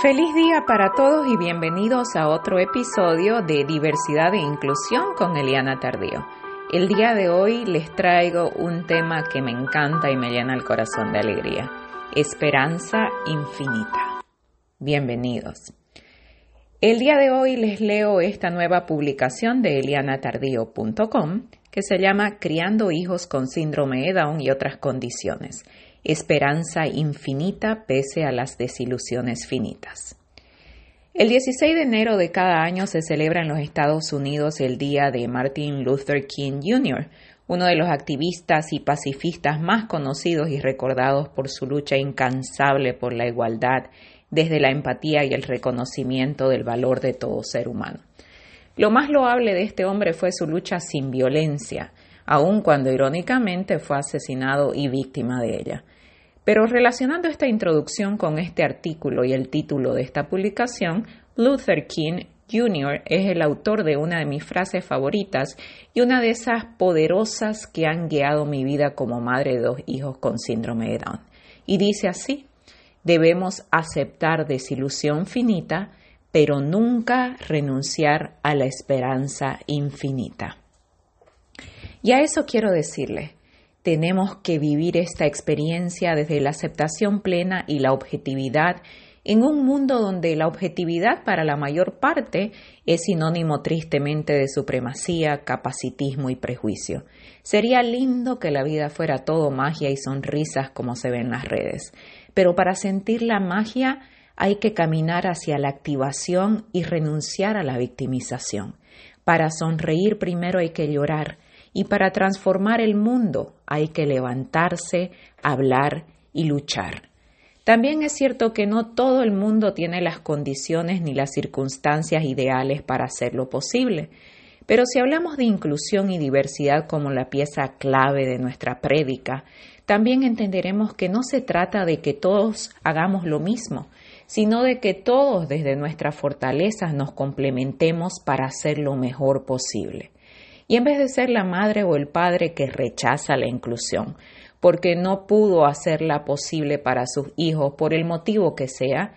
Feliz día para todos y bienvenidos a otro episodio de Diversidad e Inclusión con Eliana Tardío. El día de hoy les traigo un tema que me encanta y me llena el corazón de alegría. Esperanza infinita. Bienvenidos. El día de hoy les leo esta nueva publicación de elianatardío.com que se llama Criando hijos con síndrome de Down y otras condiciones esperanza infinita pese a las desilusiones finitas. El 16 de enero de cada año se celebra en los Estados Unidos el Día de Martin Luther King Jr., uno de los activistas y pacifistas más conocidos y recordados por su lucha incansable por la igualdad, desde la empatía y el reconocimiento del valor de todo ser humano. Lo más loable de este hombre fue su lucha sin violencia, aun cuando irónicamente fue asesinado y víctima de ella. Pero relacionando esta introducción con este artículo y el título de esta publicación, Luther King Jr. es el autor de una de mis frases favoritas y una de esas poderosas que han guiado mi vida como madre de dos hijos con síndrome de Down. Y dice así, debemos aceptar desilusión finita, pero nunca renunciar a la esperanza infinita. Y a eso quiero decirle, tenemos que vivir esta experiencia desde la aceptación plena y la objetividad en un mundo donde la objetividad para la mayor parte es sinónimo tristemente de supremacía, capacitismo y prejuicio. Sería lindo que la vida fuera todo magia y sonrisas como se ve en las redes, pero para sentir la magia hay que caminar hacia la activación y renunciar a la victimización. Para sonreír primero hay que llorar, y para transformar el mundo hay que levantarse, hablar y luchar. También es cierto que no todo el mundo tiene las condiciones ni las circunstancias ideales para hacerlo posible. Pero si hablamos de inclusión y diversidad como la pieza clave de nuestra prédica, también entenderemos que no se trata de que todos hagamos lo mismo, sino de que todos desde nuestras fortalezas nos complementemos para hacer lo mejor posible y en vez de ser la madre o el padre que rechaza la inclusión, porque no pudo hacerla posible para sus hijos por el motivo que sea,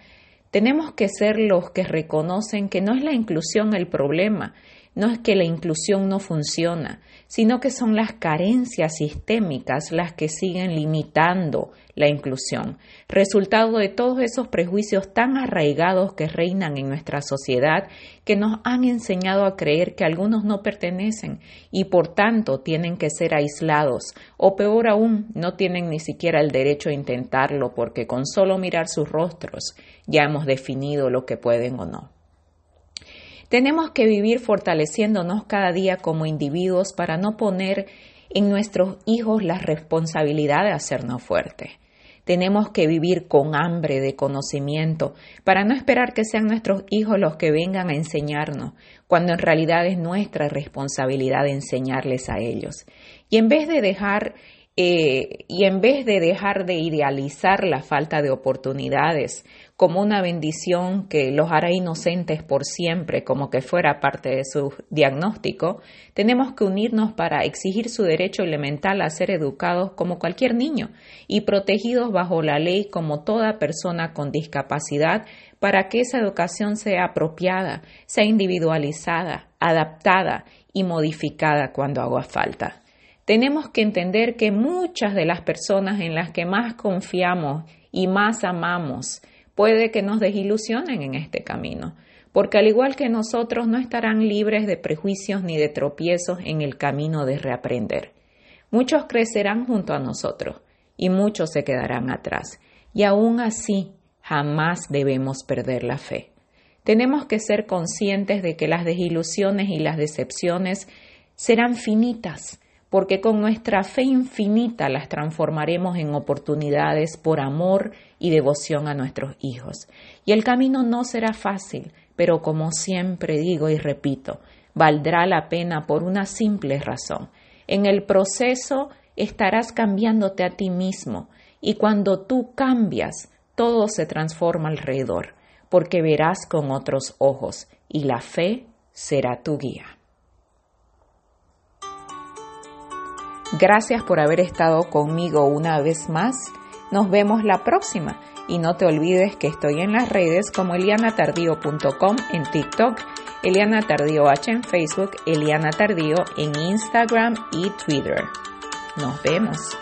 tenemos que ser los que reconocen que no es la inclusión el problema, no es que la inclusión no funciona, sino que son las carencias sistémicas las que siguen limitando la inclusión, resultado de todos esos prejuicios tan arraigados que reinan en nuestra sociedad que nos han enseñado a creer que algunos no pertenecen y por tanto tienen que ser aislados o peor aún no tienen ni siquiera el derecho a intentarlo porque con solo mirar sus rostros ya hemos definido lo que pueden o no. Tenemos que vivir fortaleciéndonos cada día como individuos para no poner en nuestros hijos la responsabilidad de hacernos fuertes. Tenemos que vivir con hambre de conocimiento para no esperar que sean nuestros hijos los que vengan a enseñarnos, cuando en realidad es nuestra responsabilidad enseñarles a ellos. Y en vez de dejar eh, y en vez de dejar de idealizar la falta de oportunidades como una bendición que los hará inocentes por siempre, como que fuera parte de su diagnóstico, tenemos que unirnos para exigir su derecho elemental a ser educados como cualquier niño y protegidos bajo la ley como toda persona con discapacidad para que esa educación sea apropiada, sea individualizada, adaptada y modificada cuando haga falta. Tenemos que entender que muchas de las personas en las que más confiamos y más amamos puede que nos desilusionen en este camino, porque al igual que nosotros no estarán libres de prejuicios ni de tropiezos en el camino de reaprender. Muchos crecerán junto a nosotros y muchos se quedarán atrás, y aún así jamás debemos perder la fe. Tenemos que ser conscientes de que las desilusiones y las decepciones serán finitas, porque con nuestra fe infinita las transformaremos en oportunidades por amor y devoción a nuestros hijos. Y el camino no será fácil, pero como siempre digo y repito, valdrá la pena por una simple razón. En el proceso estarás cambiándote a ti mismo y cuando tú cambias, todo se transforma alrededor, porque verás con otros ojos y la fe será tu guía. Gracias por haber estado conmigo una vez más. Nos vemos la próxima y no te olvides que estoy en las redes como elianatardío.com en TikTok, Eliana Tardío en Facebook, Eliana Tardío en Instagram y Twitter. Nos vemos.